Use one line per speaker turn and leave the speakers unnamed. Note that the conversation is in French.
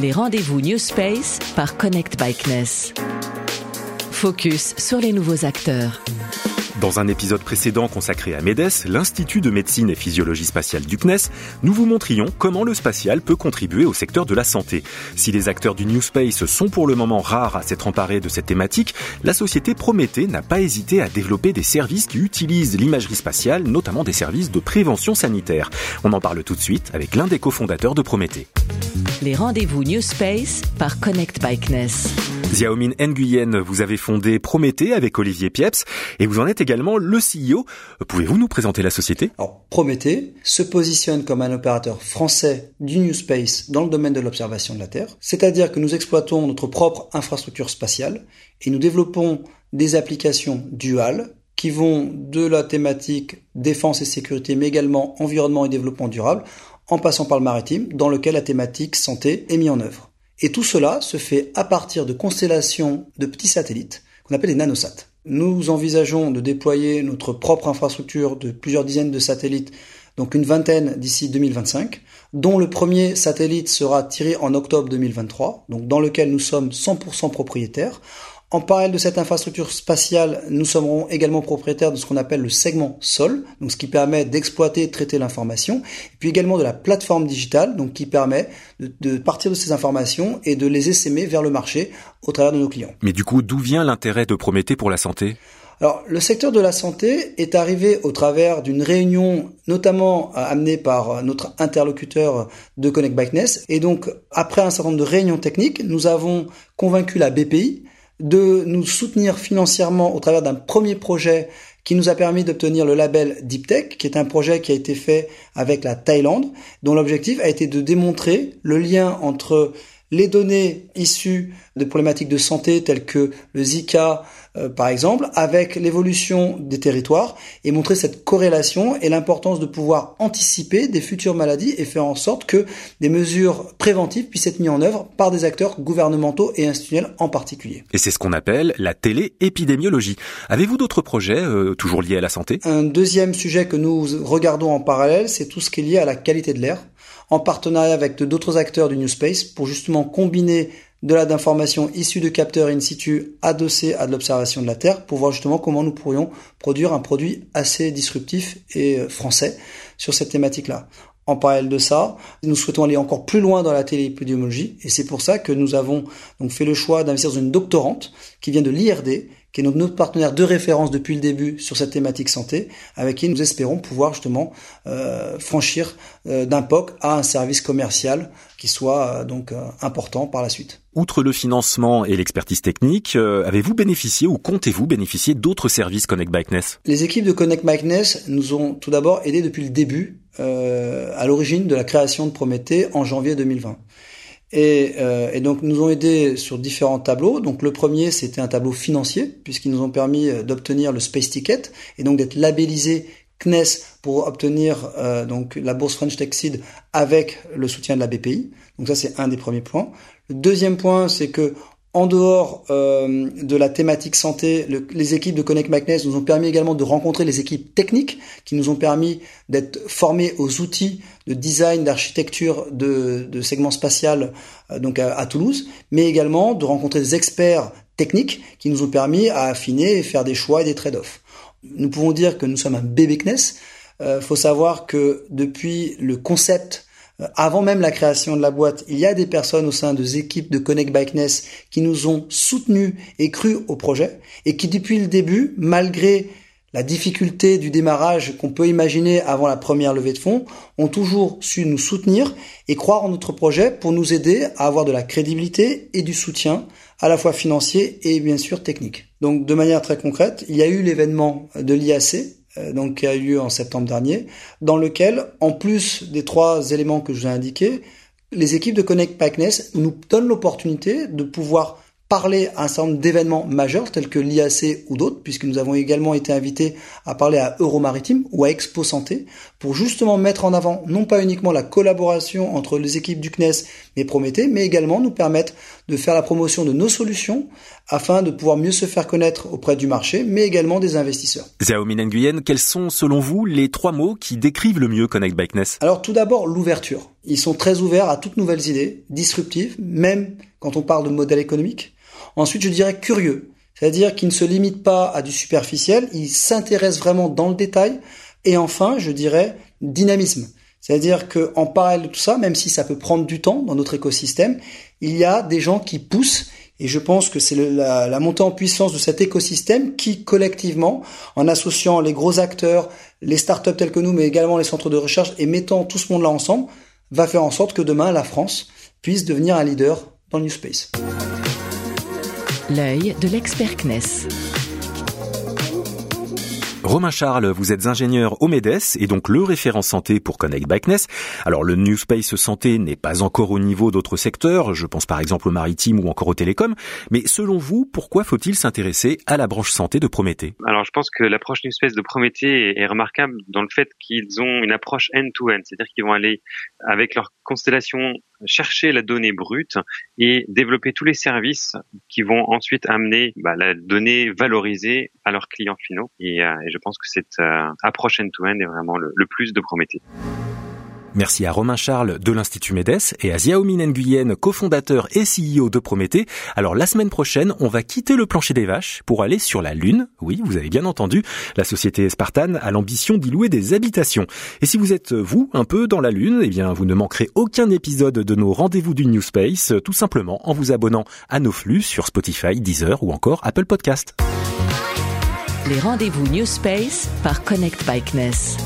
Les rendez-vous New Space par Connect Bikeness. Focus sur les nouveaux acteurs.
Dans un épisode précédent consacré à MEDES, l'Institut de médecine et physiologie spatiale du CNES, nous vous montrions comment le spatial peut contribuer au secteur de la santé. Si les acteurs du New Space sont pour le moment rares à s'être emparés de cette thématique, la société Prométhée n'a pas hésité à développer des services qui utilisent l'imagerie spatiale, notamment des services de prévention sanitaire. On en parle tout de suite avec l'un des cofondateurs de Prométhée.
Les rendez-vous New Space par Connect Bikeness.
Xiaomin Nguyen, vous avez fondé Prométhée avec Olivier Pieps et vous en êtes également le CEO. Pouvez-vous nous présenter la société?
Alors, Prométhée se positionne comme un opérateur français du New Space dans le domaine de l'observation de la Terre, c'est-à-dire que nous exploitons notre propre infrastructure spatiale et nous développons des applications duales qui vont de la thématique défense et sécurité, mais également environnement et développement durable, en passant par le maritime, dans lequel la thématique santé est mise en œuvre. Et tout cela se fait à partir de constellations de petits satellites qu'on appelle les nanosats. Nous envisageons de déployer notre propre infrastructure de plusieurs dizaines de satellites, donc une vingtaine d'ici 2025, dont le premier satellite sera tiré en octobre 2023, donc dans lequel nous sommes 100% propriétaires, en parallèle de cette infrastructure spatiale, nous serons également propriétaires de ce qu'on appelle le segment sol, donc ce qui permet d'exploiter et traiter l'information, et puis également de la plateforme digitale, donc qui permet de, de, partir de ces informations et de les essaimer vers le marché au travers de nos clients.
Mais du coup, d'où vient l'intérêt de Prométhée pour la santé?
Alors, le secteur de la santé est arrivé au travers d'une réunion notamment amenée par notre interlocuteur de Connect Bikeness. Et donc, après un certain nombre de réunions techniques, nous avons convaincu la BPI de nous soutenir financièrement au travers d'un premier projet qui nous a permis d'obtenir le label Deep Tech, qui est un projet qui a été fait avec la Thaïlande, dont l'objectif a été de démontrer le lien entre les données issues de problématiques de santé telles que le Zika, euh, par exemple, avec l'évolution des territoires et montrer cette corrélation et l'importance de pouvoir anticiper des futures maladies et faire en sorte que des mesures préventives puissent être mises en œuvre par des acteurs gouvernementaux et institutionnels en particulier.
Et c'est ce qu'on appelle la téléépidémiologie. Avez-vous d'autres projets euh, toujours liés à la santé?
Un deuxième sujet que nous regardons en parallèle, c'est tout ce qui est lié à la qualité de l'air en partenariat avec d'autres acteurs du New Space pour justement combiner de la d'informations issues de capteurs in situ adossés à de l'observation de la Terre pour voir justement comment nous pourrions produire un produit assez disruptif et euh, français sur cette thématique-là. En parallèle de ça, nous souhaitons aller encore plus loin dans la téléépidémiologie et c'est pour ça que nous avons donc fait le choix d'investir dans une doctorante qui vient de l'IRD qui est notre partenaire de référence depuis le début sur cette thématique santé, avec qui nous espérons pouvoir justement euh, franchir euh, d'un POC à un service commercial qui soit euh, donc important par la suite.
Outre le financement et l'expertise technique, avez-vous bénéficié ou comptez-vous bénéficier d'autres services Connect Bikeness
Les équipes de Connect Bikeness nous ont tout d'abord aidés depuis le début, à l'origine de la création de Prométhée en janvier 2020. Et, euh, et, donc nous ont aidé sur différents tableaux. Donc le premier c'était un tableau financier puisqu'ils nous ont permis euh, d'obtenir le Space Ticket et donc d'être labellisé CNES pour obtenir euh, donc la bourse French Tech Seed avec le soutien de la BPI. Donc ça c'est un des premiers points. Le deuxième point c'est que en dehors euh, de la thématique santé, le, les équipes de Connect Magnus nous ont permis également de rencontrer les équipes techniques qui nous ont permis d'être formés aux outils de design, d'architecture de, de segments spatial euh, donc à, Toulouse, mais également de rencontrer des experts techniques qui nous ont permis à affiner et faire des choix et des trade-offs. Nous pouvons dire que nous sommes un bébé CNES. Euh, faut savoir que depuis le concept avant même la création de la boîte, il y a des personnes au sein des équipes de Connect Bikeness qui nous ont soutenus et cru au projet et qui depuis le début, malgré la difficulté du démarrage qu'on peut imaginer avant la première levée de fonds, ont toujours su nous soutenir et croire en notre projet pour nous aider à avoir de la crédibilité et du soutien à la fois financier et bien sûr technique. Donc de manière très concrète, il y a eu l'événement de l'IAC euh, donc qui a eu lieu en septembre dernier, dans lequel, en plus des trois éléments que je vous ai indiqués, les équipes de Connect Packness nous donnent l'opportunité de pouvoir parler à un certain nombre d'événements majeurs tels que l'IAC ou d'autres, puisque nous avons également été invités à parler à Euromaritime ou à Expo Santé, pour justement mettre en avant non pas uniquement la collaboration entre les équipes du CNES et Prométhée, mais également nous permettre de faire la promotion de nos solutions afin de pouvoir mieux se faire connaître auprès du marché, mais également des investisseurs.
Xiaomi Nguyen, quels sont selon vous les trois mots qui décrivent le mieux Connect Bikeness
Alors tout d'abord l'ouverture. ils sont très ouverts à toutes nouvelles idées, disruptives, même quand on parle de modèle économique. Ensuite, je dirais curieux, c'est-à-dire qu'ils ne se limitent pas à du superficiel, ils s'intéressent vraiment dans le détail. Et enfin, je dirais dynamisme. C'est-à-dire qu'en parallèle de tout ça, même si ça peut prendre du temps dans notre écosystème, il y a des gens qui poussent et je pense que c'est la, la, montée en puissance de cet écosystème qui, collectivement, en associant les gros acteurs, les startups tels que nous, mais également les centres de recherche, et mettant tout ce monde-là ensemble, va faire en sorte que demain, la France puisse devenir un leader dans le New Space.
L'œil de l'expert CNES.
Romain Charles, vous êtes ingénieur au MEDES et donc le référent santé pour Connect Backness. Alors le New Space Santé n'est pas encore au niveau d'autres secteurs, je pense par exemple au maritime ou encore au télécom, mais selon vous, pourquoi faut-il s'intéresser à la branche santé de Prométhée?
Alors je pense que l'approche New Space de Prométhée est remarquable dans le fait qu'ils ont une approche end-to-end, c'est-à-dire qu'ils vont aller avec leur constellation chercher la donnée brute et développer tous les services qui vont ensuite amener bah, la donnée valorisée à leurs clients finaux. Et, euh, et je pense que cette euh, approche end-to-end est vraiment le, le plus de Prométhée.
Merci à Romain Charles de l'Institut MEDES et à Xiaomi Nguyen, cofondateur et CEO de Prométhée. Alors la semaine prochaine, on va quitter le plancher des vaches pour aller sur la Lune. Oui, vous avez bien entendu, la société Spartan a l'ambition d'y louer des habitations. Et si vous êtes, vous, un peu dans la Lune, eh bien vous ne manquerez aucun épisode de nos rendez-vous du New Space, tout simplement en vous abonnant à nos flux sur Spotify, Deezer ou encore Apple Podcast.
Les rendez-vous New Space par Connect Bikeness.